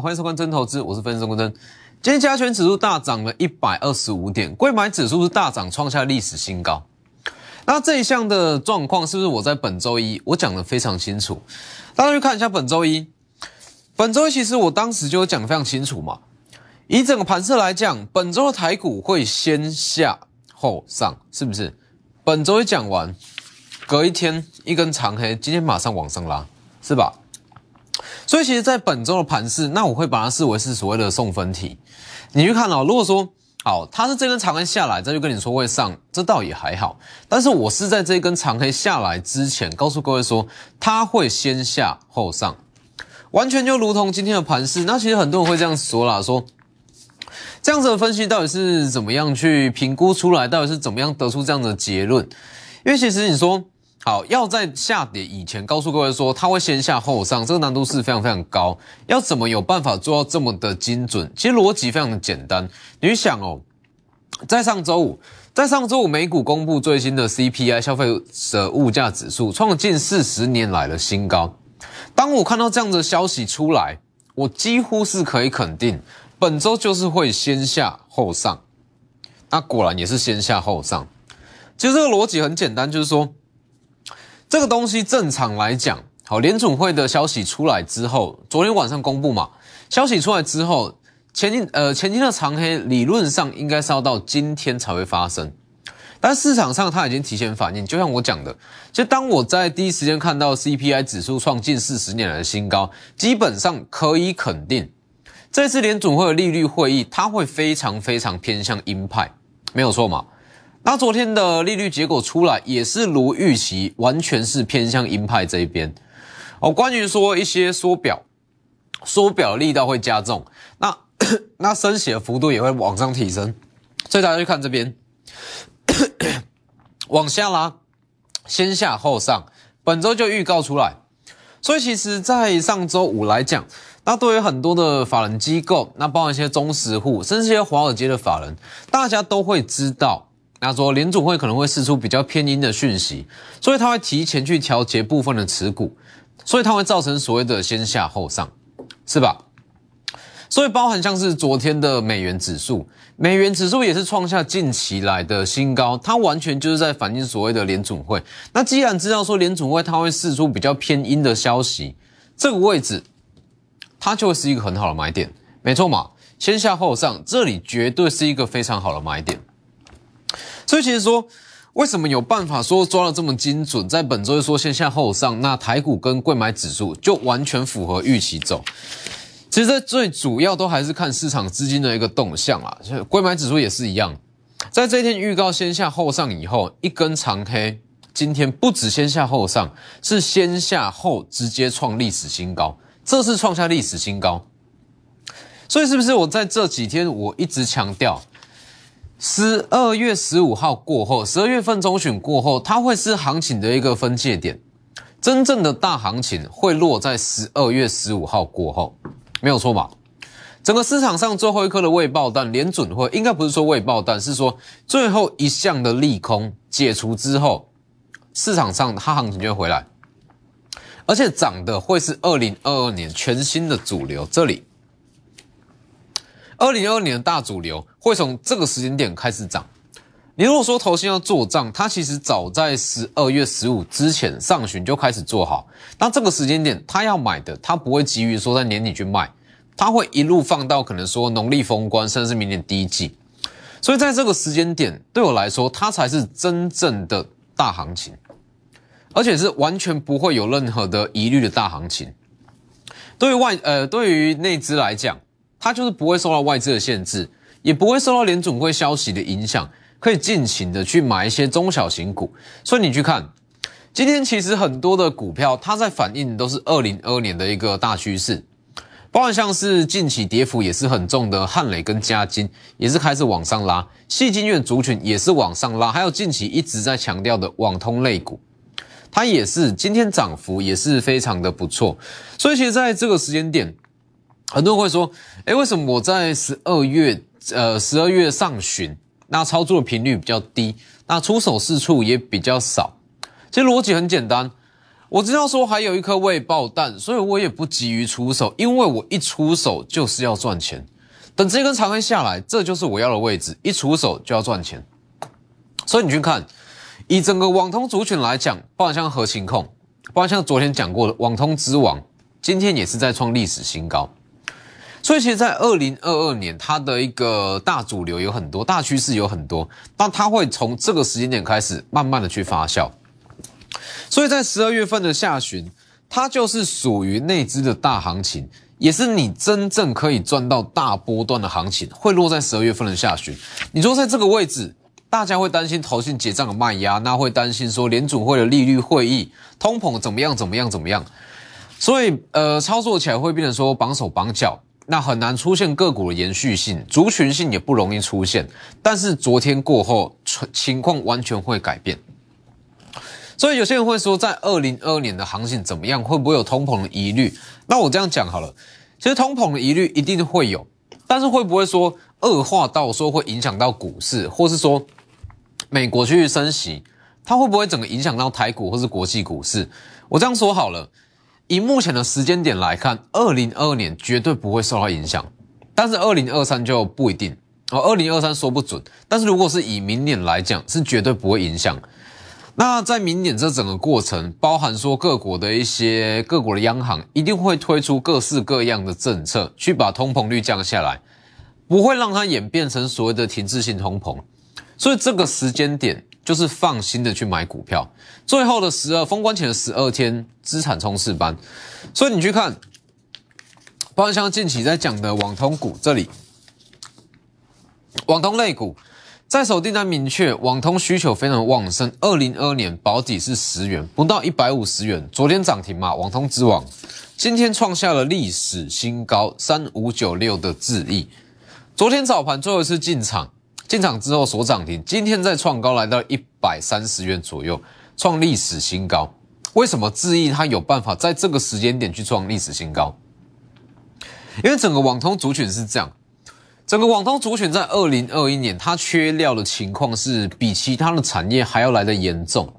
欢迎收看真投资，我是分析师郭真。今天加权指数大涨了一百二十五点，贵买指数是大涨，创下历史新高。那这一项的状况是不是我在本周一我讲的非常清楚？大家去看一下本周一，本周一其实我当时就讲的非常清楚嘛。以整个盘势来讲，本周的台股会先下后上，是不是？本周一讲完，隔一天一根长黑，今天马上往上拉，是吧？所以其实，在本周的盘势，那我会把它视为是所谓的送分题。你去看哦，如果说好，它是这根长黑下来，再就跟你说会上，这倒也还好。但是我是在这根长黑下来之前，告诉各位说，它会先下后上，完全就如同今天的盘势。那其实很多人会这样说啦，说这样子的分析到底是怎么样去评估出来，到底是怎么样得出这样的结论？因为其实你说。好，要在下跌以前告诉各位说，它会先下后上，这个难度是非常非常高。要怎么有办法做到这么的精准？其实逻辑非常的简单。你想哦，在上周五，在上周五美股公布最新的 CPI 消费者物价指数，创了近四十年来的新高。当我看到这样的消息出来，我几乎是可以肯定，本周就是会先下后上。那果然也是先下后上。其实这个逻辑很简单，就是说。这个东西正常来讲，好，联总会的消息出来之后，昨天晚上公布嘛，消息出来之后，前天呃前天的长黑理论上应该是要到今天才会发生，但市场上它已经提前反应，就像我讲的，就当我在第一时间看到 CPI 指数创近四十年来的新高，基本上可以肯定，这次联总会的利率会议，它会非常非常偏向鹰派，没有错嘛。那昨天的利率结果出来也是如预期，完全是偏向鹰派这一边。哦，关于说一些缩表，缩表力道会加重，那 那升息的幅度也会往上提升。所以大家去看这边，往下拉，先下后上，本周就预告出来。所以其实，在上周五来讲，那对于很多的法人机构，那包括一些中实户，甚至一些华尔街的法人，大家都会知道。那说联储会可能会释出比较偏阴的讯息，所以它会提前去调节部分的持股，所以它会造成所谓的先下后上，是吧？所以包含像是昨天的美元指数，美元指数也是创下近期来的新高，它完全就是在反映所谓的联储会。那既然知道说联储会它会释出比较偏阴的消息，这个位置它就会是一个很好的买点，没错嘛？先下后上，这里绝对是一个非常好的买点。所以其实说，为什么有办法说抓的这么精准？在本周说先下后上，那台股跟贵买指数就完全符合预期走。其实最主要都还是看市场资金的一个动向啊，就贵买指数也是一样，在这一天预告先下后上以后，一根长黑，今天不止先下后上，是先下后直接创历史新高，这是创下历史新高。所以是不是我在这几天我一直强调？十二月十五号过后，十二月份中旬过后，它会是行情的一个分界点。真正的大行情会落在十二月十五号过后，没有错吧？整个市场上最后一颗的未爆弹，连准会应该不是说未爆弹，是说最后一项的利空解除之后，市场上它行情就会回来，而且涨的会是二零二二年全新的主流。这里。二零二二年的大主流会从这个时间点开始涨。你如果说头先要做账，它其实早在十二月十五之前上旬就开始做好。那这个时间点，他要买的，他不会急于说在年底去卖，他会一路放到可能说农历封关，甚至是明年第一季。所以在这个时间点，对我来说，它才是真正的大行情，而且是完全不会有任何的疑虑的大行情。对于外呃，对于内资来讲。它就是不会受到外资的限制，也不会受到联总会消息的影响，可以尽情的去买一些中小型股。所以你去看，今天其实很多的股票，它在反映都是二零二二年的一个大趋势，包括像是近期跌幅也是很重的汉磊跟嘉金，也是开始往上拉，细金院族群也是往上拉，还有近期一直在强调的网通类股，它也是今天涨幅也是非常的不错。所以其实在这个时间点。很多人会说，哎，为什么我在十二月，呃，十二月上旬，那操作的频率比较低，那出手次数也比较少？其实逻辑很简单，我知道说还有一颗未爆弹，所以我也不急于出手，因为我一出手就是要赚钱。等这根长黑下来，这就是我要的位置，一出手就要赚钱。所以你去看，以整个网通族群来讲，包含像核心控，包含像昨天讲过的网通之王，今天也是在创历史新高。所以其实，在二零二二年，它的一个大主流有很多，大趋势有很多，但它会从这个时间点开始，慢慢的去发酵。所以在十二月份的下旬，它就是属于内资的大行情，也是你真正可以赚到大波段的行情，会落在十二月份的下旬。你说在这个位置，大家会担心投信结账的卖压，那会担心说联储会的利率会议、通膨怎么样怎么样怎么样，所以呃，操作起来会变成说绑手绑脚，那很难出现个股的延续性，族群性也不容易出现。但是昨天过后，情况完全会改变。所以有些人会说，在二零二二年的行情怎么样？会不会有通膨的疑虑？那我这样讲好了，其实通膨的疑虑一定会有，但是会不会说恶化到说会影响到股市，或是说美国去升息，它会不会整个影响到台股或是国际股市？我这样说好了，以目前的时间点来看，二零二二年绝对不会受到影响，但是二零二三就不一定哦。二零二三说不准，但是如果是以明年来讲，是绝对不会影响。那在明年这整个过程，包含说各国的一些各国的央行一定会推出各式各样的政策，去把通膨率降下来，不会让它演变成所谓的停滞性通膨。所以这个时间点就是放心的去买股票。最后的十二封关前的十二天资产冲刺班，所以你去看，包括像近期在讲的网通股这里，网通类股。在手订单明确，网通需求非常旺盛。二零二年保底是十元，不到一百五十元。昨天涨停嘛，网通之王，今天创下了历史新高，三五九六的智易。昨天早盘最后一次进场，进场之后所涨停，今天再创高来到一百三十元左右，创历史新高。为什么智易它有办法在这个时间点去创历史新高？因为整个网通族群是这样。整个网通族群在二零二一年，它缺料的情况是比其他的产业还要来的严重，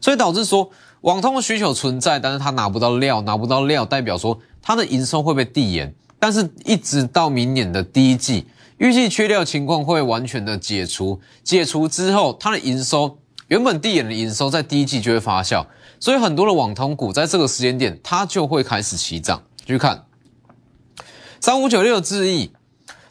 所以导致说网通的需求存在，但是它拿不到料，拿不到料代表说它的营收会被递延，但是一直到明年的第一季，预计缺料情况会完全的解除，解除之后，它的营收原本递延的营收在第一季就会发酵，所以很多的网通股在这个时间点，它就会开始起涨。去看三五九六智易。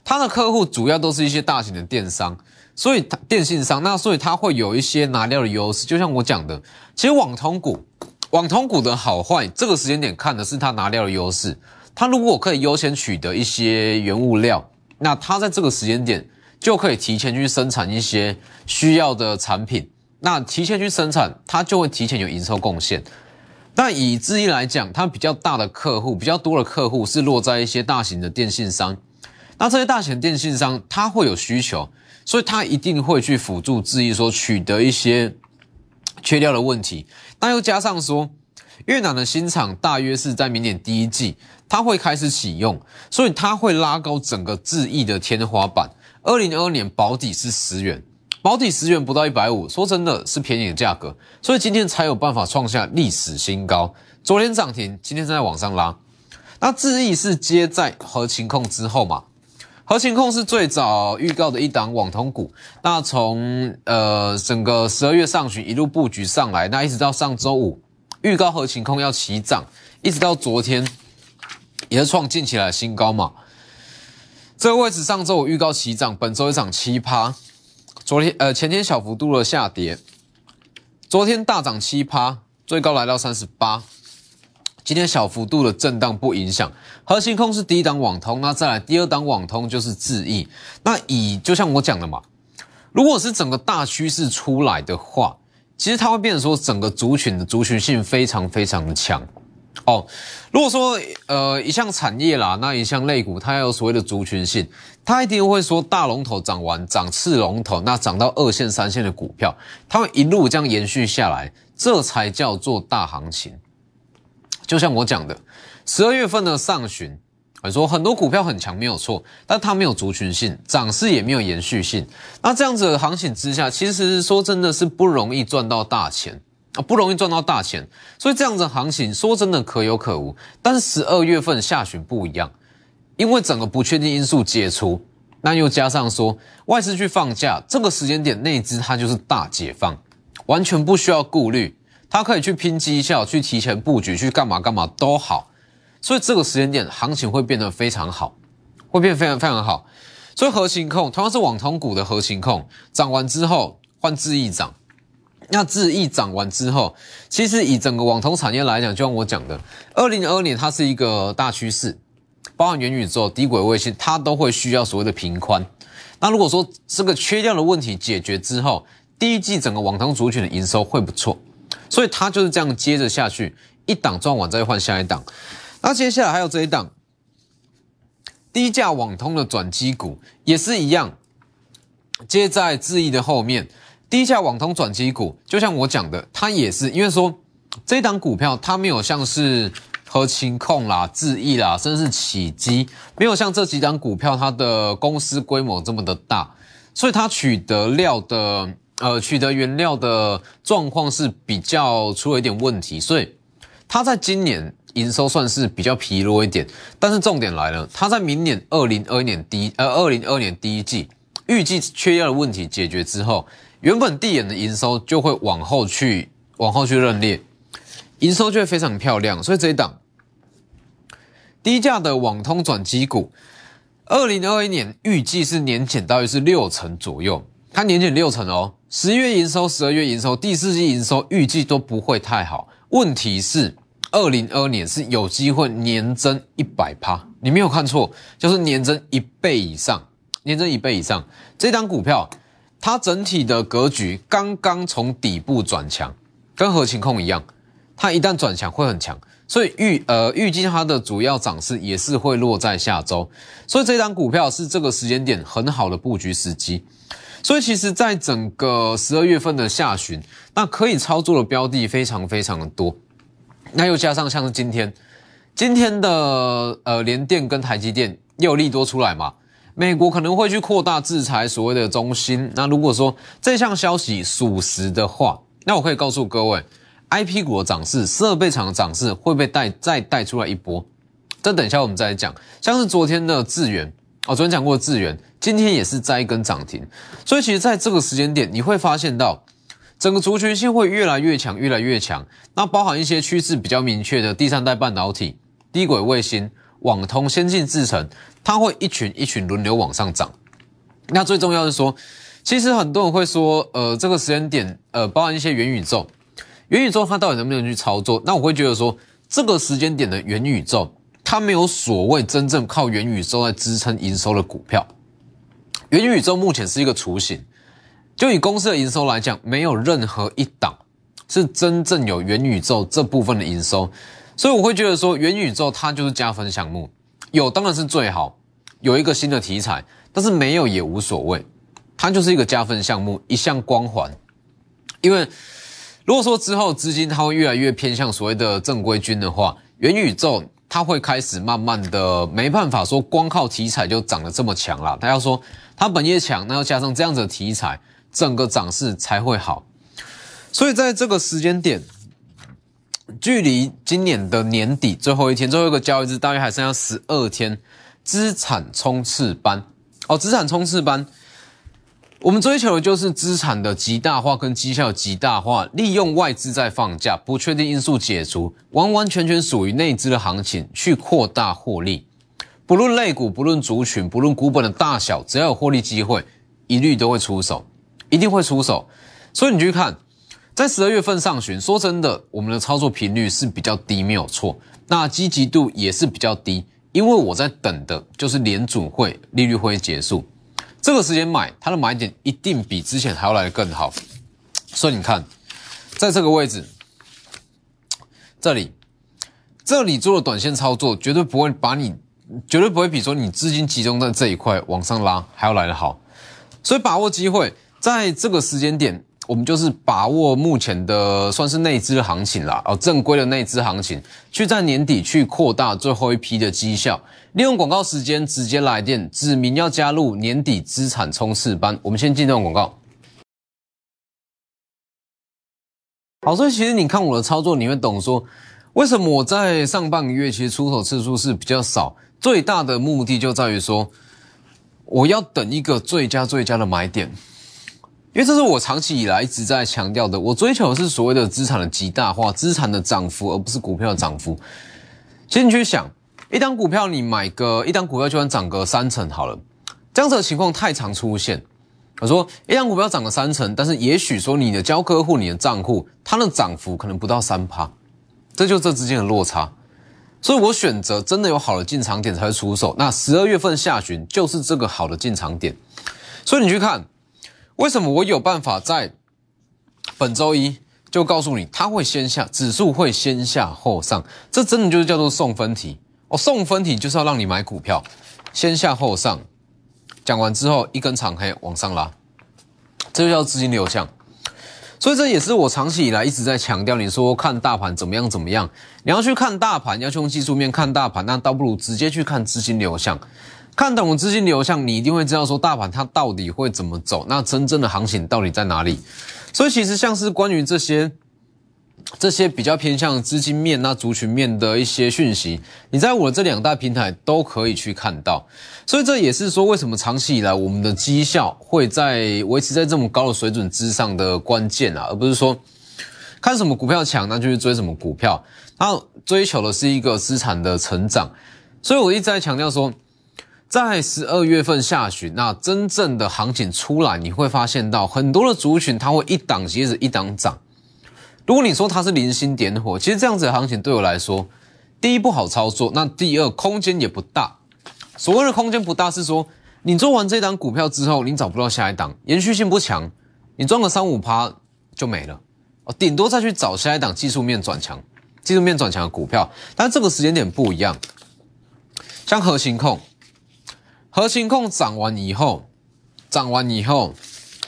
它的客户主要都是一些大型的电商，所以电信商，那所以它会有一些拿料的优势。就像我讲的，其实网通股，网通股的好坏，这个时间点看的是它拿料的优势。它如果可以优先取得一些原物料，那它在这个时间点就可以提前去生产一些需要的产品。那提前去生产，它就会提前有营收贡献。但以智易来讲，它比较大的客户，比较多的客户是落在一些大型的电信商。那这些大型的电信商，它会有需求，所以它一定会去辅助智易说取得一些缺料的问题。那又加上说，越南的新厂大约是在明年第一季，它会开始启用，所以它会拉高整个智易的天花板。二零二二年保底是十元，保底十元不到一百五，说真的是便宜的价格，所以今天才有办法创下历史新高。昨天涨停，今天正在往上拉。那智易是接在核情控之后嘛？核情控是最早预告的一档网通股，那从呃整个十二月上旬一路布局上来，那一直到上周五预告和情控要起涨，一直到昨天也是创近期来新高嘛。这个位置上周我预告起涨，本周一涨七趴，昨天呃前天小幅度的下跌，昨天大涨七趴，最高来到三十八。今天小幅度的震荡不影响，核心控是第一档网通，那再来第二档网通就是智易。那以就像我讲的嘛，如果是整个大趋势出来的话，其实它会变成说整个族群的族群性非常非常的强哦。如果说呃一项产业啦，那一项类股它要有所谓的族群性，它一定会说大龙头涨完涨次龙头，那涨到二线三线的股票，它会一路这样延续下来，这才叫做大行情。就像我讲的，十二月份的上旬，说很多股票很强，没有错，但它没有族群性，涨势也没有延续性。那这样子的行情之下，其实说真的是不容易赚到大钱啊，不容易赚到大钱。所以这样子的行情说真的可有可无。但十二月份下旬不一样，因为整个不确定因素解除，那又加上说外资去放假，这个时间点内资它就是大解放，完全不需要顾虑，它可以去拼绩效，去提前布局，去干嘛干嘛都好。所以这个时间点行情会变得非常好，会变非常非常好。所以核心控同样是网通股的核心控，涨完之后换智易涨，那智易涨完之后，其实以整个网通产业来讲，就像我讲的，二零二二年它是一个大趋势，包含元宇宙、低轨卫星，它都会需要所谓的频宽。那如果说这个缺掉的问题解决之后，第一季整个网通族群的营收会不错，所以它就是这样接着下去，一档赚完再换下一档。那接下来还有这一档。低价网通的转机股也是一样，接在智易的后面。低价网通转机股，就像我讲的，它也是因为说这一档股票它没有像是和情控啦、智易啦，甚至是起基，没有像这几档股票它的公司规模这么的大，所以它取得料的呃取得原料的状况是比较出了一点问题，所以它在今年。营收算是比较疲弱一点，但是重点来了，它在明年二零二一年第呃二零二年第一季预计缺药的问题解决之后，原本递延的营收就会往后去往后去认列，营收就会非常漂亮。所以这一档低价的网通转机股，二零二一年预计是年减大约是六成左右，它年减六成哦。十一月营收、十二月营收、第四季营收预计都不会太好，问题是。二零二年是有机会年增一百趴，你没有看错，就是年增一倍以上，年增一倍以上。这张股票它整体的格局刚刚从底部转强，跟合情控一样，它一旦转强会很强，所以预呃预计它的主要涨势也是会落在下周，所以这张股票是这个时间点很好的布局时机。所以其实，在整个十二月份的下旬，那可以操作的标的非常非常的多。那又加上像是今天，今天的呃联电跟台积电又有利多出来嘛？美国可能会去扩大制裁所谓的中心。那如果说这项消息属实的话，那我可以告诉各位，I P 股的涨势、设备厂的涨势会被带再带出来一波。这等一下我们再来讲。像是昨天的智源，哦昨天讲过的智源，今天也是摘一根涨停。所以其实在这个时间点，你会发现到。整个族群性会越来越强，越来越强。那包含一些趋势比较明确的第三代半导体、低轨卫星、网通、先进制程，它会一群一群轮流往上涨。那最重要是说，其实很多人会说，呃，这个时间点，呃，包含一些元宇宙，元宇宙它到底能不能去操作？那我会觉得说，这个时间点的元宇宙，它没有所谓真正靠元宇宙来支撑营收的股票。元宇宙目前是一个雏形。就以公司的营收来讲，没有任何一档是真正有元宇宙这部分的营收，所以我会觉得说元宇宙它就是加分项目，有当然是最好，有一个新的题材，但是没有也无所谓，它就是一个加分项目，一项光环。因为如果说之后资金它会越来越偏向所谓的正规军的话，元宇宙它会开始慢慢的没办法说光靠题材就涨得这么强了，他要说它本业强，那要加上这样子的题材。整个涨势才会好，所以在这个时间点，距离今年的年底最后一天，最后一个交易日大约还剩下十二天，资产冲刺班。哦，资产冲刺班，我们追求的就是资产的极大化跟绩效极大化，利用外资在放假，不确定因素解除，完完全全属于内资的行情去扩大获利，不论类股，不论族群，不论股本的大小，只要有获利机会，一律都会出手。一定会出手，所以你去看，在十二月份上旬，说真的，我们的操作频率是比较低，没有错。那积极度也是比较低，因为我在等的就是联储会利率会结束，这个时间买，它的买点一定比之前还要来的更好。所以你看，在这个位置，这里，这里做的短线操作，绝对不会把你，绝对不会比说你资金集中在这一块往上拉还要来的好。所以把握机会。在这个时间点，我们就是把握目前的算是内资行情啦，哦，正规的内资行情，去在年底去扩大最后一批的绩效，利用广告时间直接来电，指明要加入年底资产冲刺班。我们先进段广告。好，所以其实你看我的操作，你会懂说，为什么我在上半个月其实出手次数是比较少，最大的目的就在于说，我要等一个最佳最佳的买点，因为这是我长期以来一直在强调的，我追求的是所谓的资产的极大化，资产的涨幅，而不是股票的涨幅。其实你去想，一张股票你买个一张股票就算涨个三成好了，这样子的情况太常出现。我说，一张股票涨了三成，但是也许说你的交客户、你的账户，它的涨幅可能不到三趴，这就这之间的落差。所以我选择真的有好的进场点才会出手。那十二月份下旬就是这个好的进场点。所以你去看，为什么我有办法在本周一就告诉你，它会先下，指数会先下后上，这真的就是叫做送分题哦。送分题就是要让你买股票，先下后上。讲完之后，一根长黑往上拉，这就叫资金流向。所以这也是我长期以来一直在强调，你说看大盘怎么样怎么样，你要去看大盘，要去用技术面看大盘，那倒不如直接去看资金流向。看懂资金流向，你一定会知道说大盘它到底会怎么走，那真正的行情到底在哪里。所以其实像是关于这些。这些比较偏向资金面、那族群面的一些讯息，你在我这两大平台都可以去看到，所以这也是说为什么长期以来我们的绩效会在维持在这么高的水准之上的关键啊，而不是说 看什么股票强，那就去追什么股票，它追求的是一个资产的成长。所以我一直在强调说，在十二月份下旬，那真正的行情出来，你会发现到很多的族群它会一档接着一档涨。如果你说它是零星点火，其实这样子的行情对我来说，第一不好操作，那第二空间也不大。所谓的空间不大，是说你做完这档股票之后，你找不到下一档，延续性不强，你赚个三五趴就没了哦，顶多再去找下一档技术面转强、技术面转强的股票。但这个时间点不一样，像核心控，核心控涨完以后，涨完以后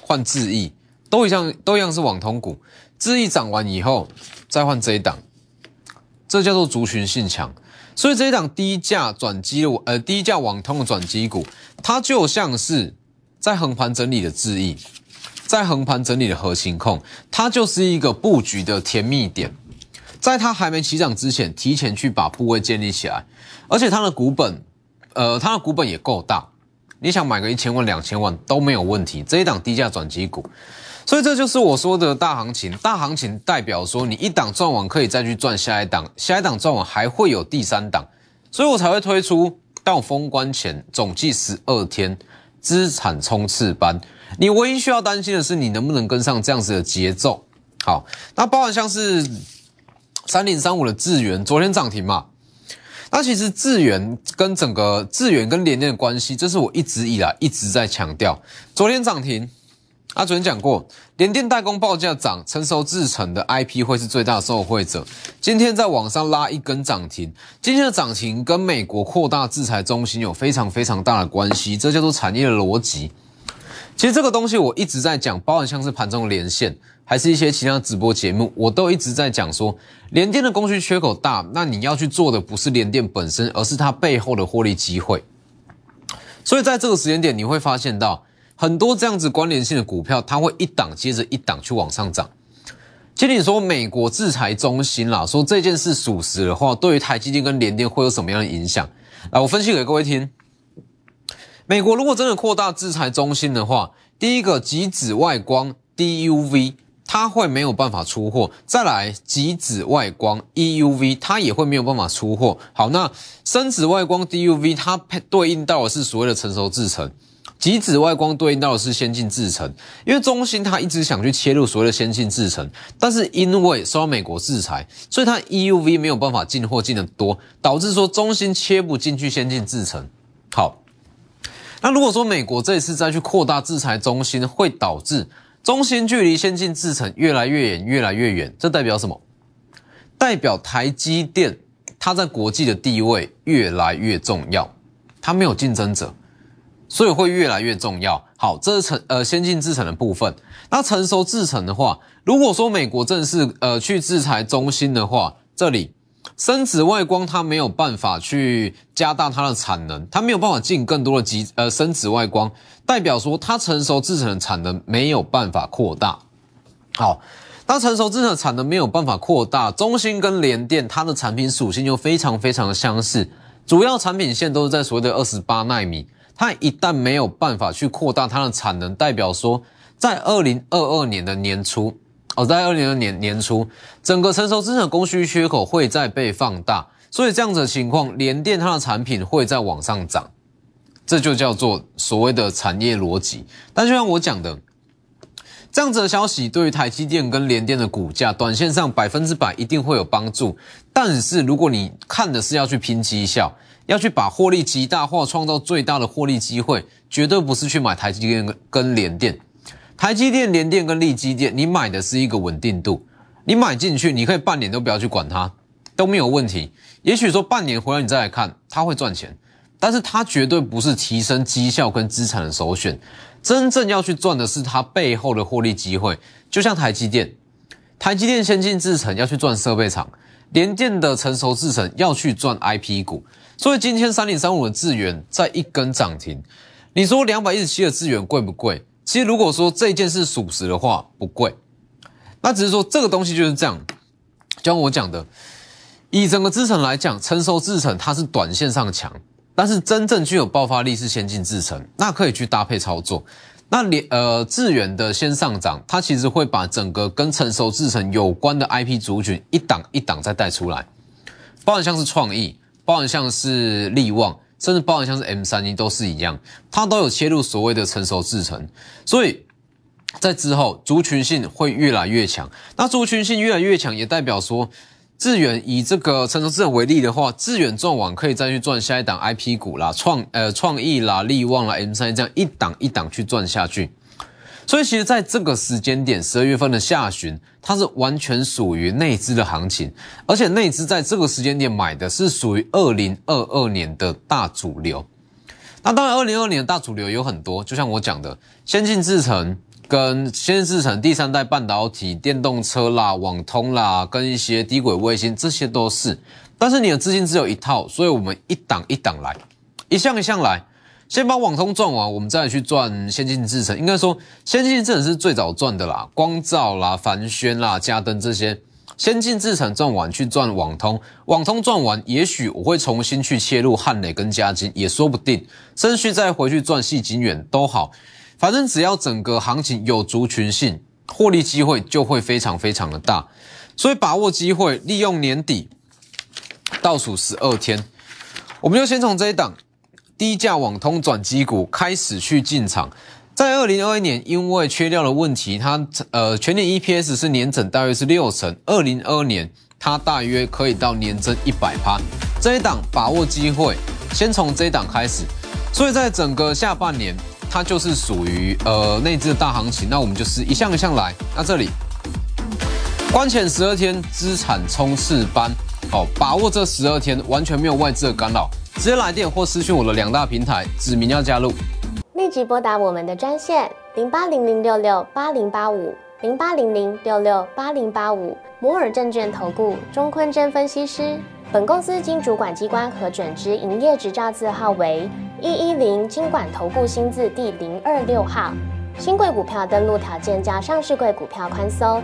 换智易，都一样，都一样是网通股。智易涨完以后，再换这一档，这叫做族群性强。所以这一档低价转机的呃低价网通的转机股，它就像是在横盘整理的智易，在横盘整理的核心控，它就是一个布局的甜蜜点。在它还没起涨之前，提前去把部位建立起来，而且它的股本，呃，它的股本也够大，你想买个一千万、两千万都没有问题。这一档低价转机股。所以这就是我说的大行情，大行情代表说你一档赚完可以再去赚下一档，下一档赚完还会有第三档，所以我才会推出到封关前总计十二天资产冲刺班。你唯一需要担心的是你能不能跟上这样子的节奏。好，那包含像是三零三五的智源，昨天涨停嘛？那其实智源跟整个智源跟联电的关系，这是我一直以来一直在强调。昨天涨停。啊，昨天讲过，联电代工报价涨，成熟制成的 IP 会是最大受惠者。今天在网上拉一根涨停，今天的涨停跟美国扩大制裁中心有非常非常大的关系，这叫做产业的逻辑。其实这个东西我一直在讲，包含像是盘中连线，还是一些其他直播节目，我都一直在讲说，联电的供需缺口大，那你要去做的不是联电本身，而是它背后的获利机会。所以在这个时间点，你会发现到。很多这样子关联性的股票，它会一档接着一档去往上涨。其实你说美国制裁中心啦，说这件事属实的话，对于台积电跟联电会有什么样的影响？来，我分析给各位听。美国如果真的扩大制裁中心的话，第一个极紫外光 DUV 它会没有办法出货，再来极紫外光 EUV 它也会没有办法出货。好，那深紫外光 DUV 它配对应到的是所谓的成熟制程。极紫外光对应到的是先进制程，因为中芯它一直想去切入所谓的先进制程，但是因为受到美国制裁，所以它 EUV 没有办法进货进的多，导致说中芯切不进去先进制程。好，那如果说美国这一次再去扩大制裁中芯，会导致中芯距离先进制程越来越远，越来越远，这代表什么？代表台积电它在国际的地位越来越重要，它没有竞争者。所以会越来越重要。好，这是成呃先进制程的部分。那成熟制程的话，如果说美国正式呃去制裁中芯的话，这里深紫外光它没有办法去加大它的产能，它没有办法进更多的机呃深紫外光，代表说它成熟制程的产能没有办法扩大。好，它成熟制程产能没有办法扩大，中芯跟联电它的产品属性又非常非常的相似，主要产品线都是在所谓的二十八纳米，它一旦没有办法去扩大它的产能，代表说在二零二二年的年初，哦，在二零二年年初，整个成熟资产供需缺口会再被放大，所以这样子的情况，联电它的产品会再往上涨，这就叫做所谓的产业逻辑。但就像我讲的。这样子的消息对于台积电跟联电的股价，短线上百分之百一定会有帮助。但是如果你看的是要去拼绩效，要去把获利极大化，创造最大的获利机会，绝对不是去买台积电跟跟联电。台积电、联电跟力积电，你买的是一个稳定度。你买进去，你可以半年都不要去管它，都没有问题。也许说半年回来你再来看，它会赚钱，但是它绝对不是提升绩效跟资产的首选。真正要去赚的是它背后的获利机会，就像台积电，台积电先进制程要去赚设备厂，联电的成熟制程要去赚 IP 股，所以今天三零三五的智源在一根涨停，你说两百一十七的智源贵不贵？其实如果说这件事属实的话，不贵，那只是说这个东西就是这样，就像我讲的，以整个制程来讲，成熟制程它是短线上强。但是真正具有爆发力是先进制程，那可以去搭配操作。那连呃智远的先上涨，它其实会把整个跟成熟制程有关的 IP 族群一档一档再带出来，包含像是创意，包含像是力旺，甚至包含像是 M 三一都是一样，它都有切入所谓的成熟制程，所以在之后族群性会越来越强。那族群性越来越强，也代表说。致远以这个成熟制程为例的话，致远赚完可以再去赚下一档 IP 股啦，创呃创意啦、力旺啦、M 三这样一档一档去赚下去。所以其实在这个时间点，十二月份的下旬，它是完全属于内资的行情，而且内资在这个时间点买的是属于二零二二年的大主流。那当然，二零二二年的大主流有很多，就像我讲的，先进制程。跟先进制成第三代半导体、电动车啦、网通啦，跟一些低轨卫星，这些都是。但是你的资金只有一套，所以我们一档一档来，一项一项来，先把网通赚完，我们再去赚先进制程。应该说，先进制程是最早赚的啦，光照啦、凡轩啦、嘉登这些，先进制程赚完去赚网通，网通赚完，也许我会重新去切入汉磊跟嘉金，也说不定，甚至再回去赚细金远都好。反正只要整个行情有族群性，获利机会就会非常非常的大，所以把握机会，利用年底倒数十二天，我们就先从这一档低价网通转机股开始去进场。在二零二一年，因为缺料的问题，它呃全年 EPS 是年整大约是六成，二零二二年它大约可以到年增一百趴。这一档把握机会，先从这一档开始，所以在整个下半年。它就是属于呃内资的大行情，那我们就是一项一项来。那这里关前十二天资产冲刺班，哦，把握这十二天完全没有外资的干扰，直接来电或私讯我的两大平台，指明要加入，立即拨打我们的专线零八零零六六八零八五零八零零六六八零八五摩尔证券投顾钟坤真分析师。本公司经主管机关核准之营业执照字号为一一零金管投顾新字第零二六号。新贵股票登录条件较上市贵股票宽松，